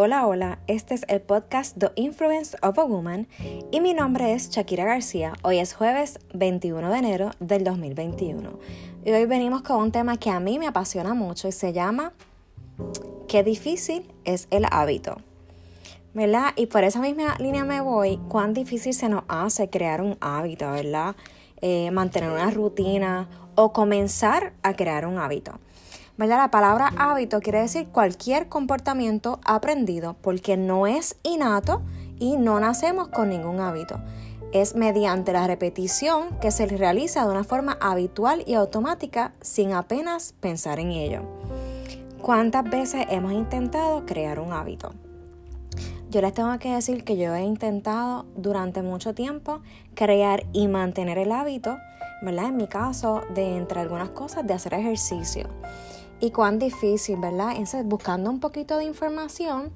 Hola, hola, este es el podcast The Influence of a Woman y mi nombre es Shakira García. Hoy es jueves 21 de enero del 2021 y hoy venimos con un tema que a mí me apasiona mucho y se llama Qué difícil es el hábito. ¿Verdad? Y por esa misma línea me voy, cuán difícil se nos hace crear un hábito, ¿verdad? Eh, mantener una rutina o comenzar a crear un hábito. La palabra hábito quiere decir cualquier comportamiento aprendido porque no es innato y no nacemos con ningún hábito. Es mediante la repetición que se realiza de una forma habitual y automática sin apenas pensar en ello. ¿Cuántas veces hemos intentado crear un hábito? Yo les tengo que decir que yo he intentado durante mucho tiempo crear y mantener el hábito, ¿verdad? En mi caso, de entre algunas cosas, de hacer ejercicio y cuán difícil, ¿verdad? Entonces, buscando un poquito de información,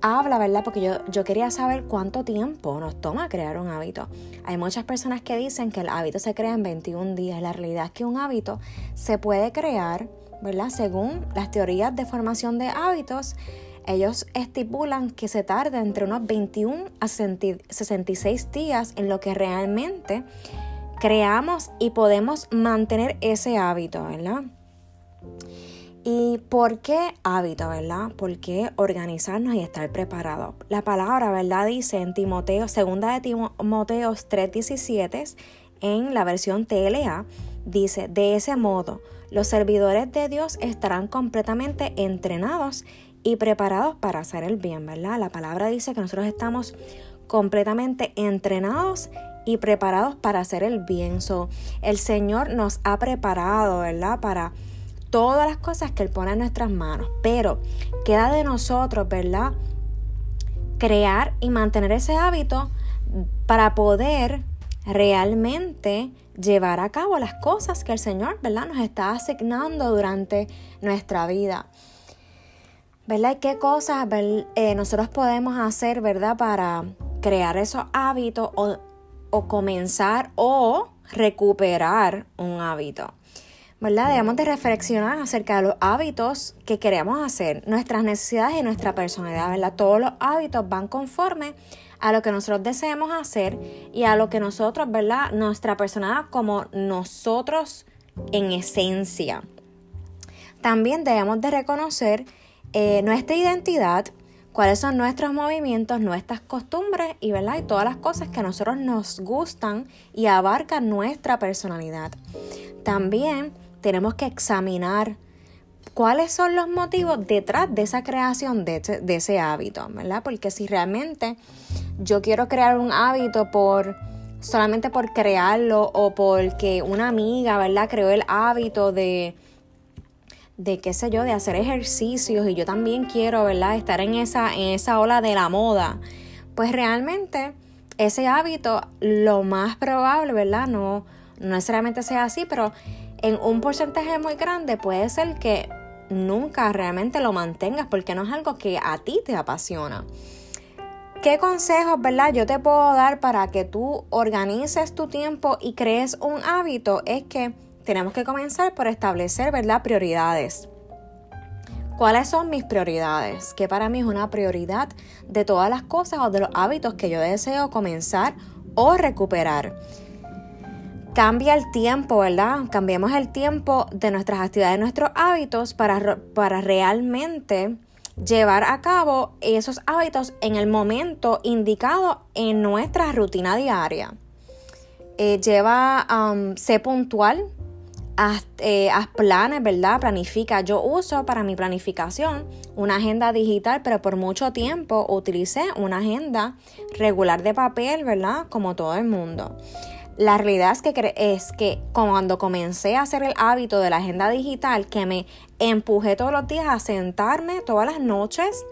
habla, ¿verdad? Porque yo, yo quería saber cuánto tiempo nos toma crear un hábito. Hay muchas personas que dicen que el hábito se crea en 21 días. La realidad es que un hábito se puede crear, ¿verdad? Según las teorías de formación de hábitos, ellos estipulan que se tarda entre unos 21 a 66 días en lo que realmente creamos y podemos mantener ese hábito, ¿verdad? ¿Y por qué hábito, verdad? ¿Por qué organizarnos y estar preparados? La palabra, ¿verdad? Dice en Timoteo, segunda de Timoteo 3:17, en la versión TLA, dice, de ese modo, los servidores de Dios estarán completamente entrenados y preparados para hacer el bien, ¿verdad? La palabra dice que nosotros estamos completamente entrenados y preparados para hacer el bien. So, el Señor nos ha preparado, ¿verdad? Para todas las cosas que Él pone en nuestras manos. Pero queda de nosotros, ¿verdad? Crear y mantener ese hábito para poder realmente llevar a cabo las cosas que el Señor, ¿verdad? Nos está asignando durante nuestra vida. ¿Verdad? ¿Y qué cosas eh, nosotros podemos hacer, ¿verdad? Para crear esos hábitos o, o comenzar o recuperar un hábito. ¿Verdad? Debemos de reflexionar acerca de los hábitos que queremos hacer, nuestras necesidades y nuestra personalidad, ¿verdad? Todos los hábitos van conforme a lo que nosotros deseemos hacer y a lo que nosotros, ¿verdad? Nuestra personalidad como nosotros en esencia. También debemos de reconocer eh, nuestra identidad, cuáles son nuestros movimientos, nuestras costumbres y, ¿verdad? y todas las cosas que a nosotros nos gustan y abarcan nuestra personalidad. También tenemos que examinar cuáles son los motivos detrás de esa creación de, ese hábito, ¿verdad? Porque si realmente yo quiero crear un hábito por solamente por crearlo o porque una amiga, ¿verdad? Creó el hábito de de qué sé yo, de hacer ejercicios y yo también quiero, ¿verdad? Estar en esa en esa ola de la moda. Pues realmente ese hábito lo más probable, ¿verdad? No no necesariamente sea así, pero en un porcentaje muy grande puede ser que nunca realmente lo mantengas porque no es algo que a ti te apasiona. ¿Qué consejos, verdad, yo te puedo dar para que tú organices tu tiempo y crees un hábito? Es que tenemos que comenzar por establecer, ¿verdad?, prioridades. ¿Cuáles son mis prioridades? Que para mí es una prioridad de todas las cosas o de los hábitos que yo deseo comenzar o recuperar cambia el tiempo, ¿verdad? Cambiemos el tiempo de nuestras actividades, nuestros hábitos para, para realmente llevar a cabo esos hábitos en el momento indicado en nuestra rutina diaria. Eh, lleva, sé puntual, haz, eh, haz, planes, ¿verdad? Planifica. Yo uso para mi planificación una agenda digital, pero por mucho tiempo utilicé una agenda regular de papel, ¿verdad? Como todo el mundo. La realidad es que, es que cuando comencé a hacer el hábito de la agenda digital, que me empujé todos los días a sentarme todas las noches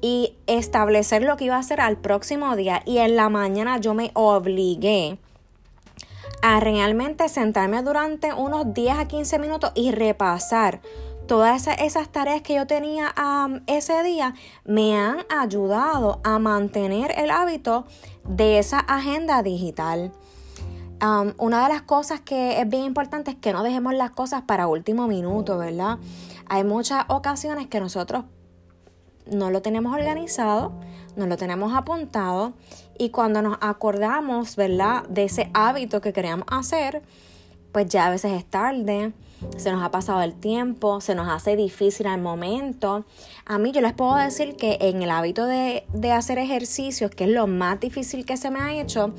y establecer lo que iba a hacer al próximo día. Y en la mañana yo me obligué a realmente sentarme durante unos 10 a 15 minutos y repasar todas esas, tareas que yo tenía ese día me han ayudado a mantener el hábito de esa agenda digital una de las cosas que es bien importante es que no dejemos las cosas para último minuto, ¿verdad? Hay muchas ocasiones que nosotros no lo tenemos organizado, no lo tenemos apuntado y cuando nos acordamos, ¿verdad?, de ese hábito que queríamos hacer, pues ya a veces es tarde, se nos ha pasado el tiempo, se nos hace difícil al momento. A mí yo les puedo decir que en el hábito de, de hacer ejercicios, que es lo más difícil que se me ha hecho,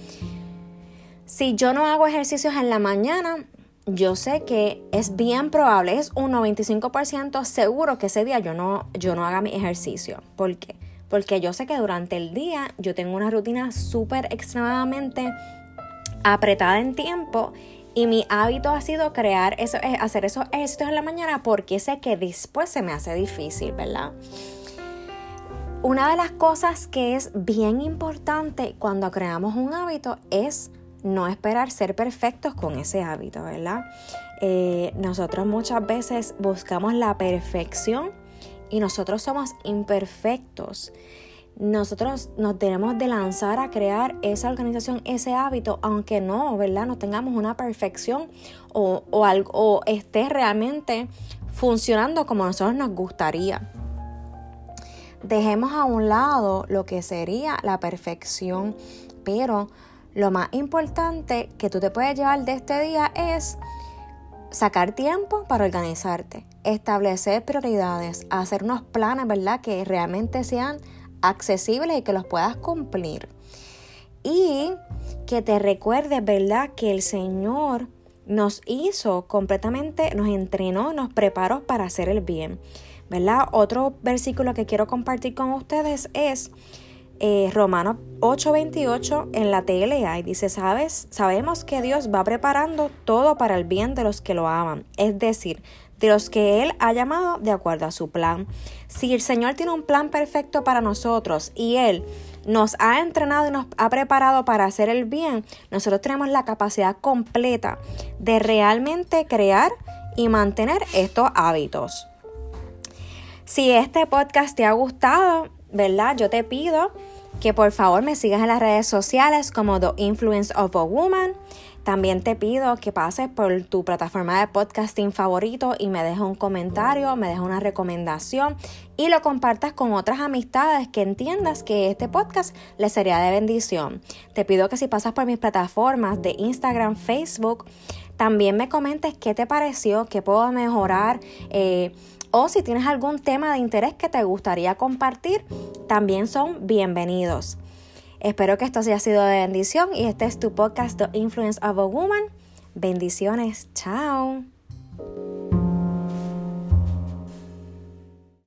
si yo no hago ejercicios en la mañana, yo sé que es bien probable, es un 95% seguro que ese día yo no, yo no haga mi ejercicio. ¿Por qué? Porque yo sé que durante el día yo tengo una rutina súper extremadamente apretada en tiempo y mi hábito ha sido crear eso, eh, hacer esos ejercicios en la mañana porque sé que después se me hace difícil, ¿verdad? Una de las cosas que es bien importante cuando creamos un hábito es no esperar ser perfectos con ese hábito, ¿verdad? Eh, nosotros muchas veces buscamos la perfección y nosotros somos imperfectos. Nosotros nos tenemos de lanzar a crear esa organización, ese hábito, aunque no, ¿verdad? No tengamos una perfección o, o, algo, o esté realmente funcionando como a nosotros nos gustaría. Dejemos a un lado lo que sería la perfección, pero lo más importante que tú te puedes llevar de este día es sacar tiempo para organizarte, establecer prioridades, hacer unos planes, ¿verdad? Que realmente sean accesibles y que los puedas cumplir. Y que te recuerdes, ¿verdad? Que el Señor nos hizo completamente, nos entrenó, nos preparó para hacer el bien, ¿verdad? Otro versículo que quiero compartir con ustedes es eh, Romanos 8:28 en la TLA y dice, ¿sabes? Sabemos que Dios va preparando todo para el bien de los que lo aman, es decir, de los que Él ha llamado de acuerdo a su plan. Si el Señor tiene un plan perfecto para nosotros y Él nos ha entrenado y nos ha preparado para hacer el bien, nosotros tenemos la capacidad completa de realmente crear y mantener estos hábitos. Si este podcast te ha gustado, ¿verdad? Yo te pido que por favor me sigas en las redes sociales como The Influence of a Woman. También te pido que pases por tu plataforma de podcasting favorito y me dejes un comentario, me dejes una recomendación y lo compartas con otras amistades que entiendas que este podcast les sería de bendición. Te pido que si pasas por mis plataformas de Instagram, Facebook, también me comentes qué te pareció, qué puedo mejorar. Eh, o si tienes algún tema de interés que te gustaría compartir, también son bienvenidos. Espero que esto haya sido de bendición y este es tu podcast The Influence of a Woman. Bendiciones, chao.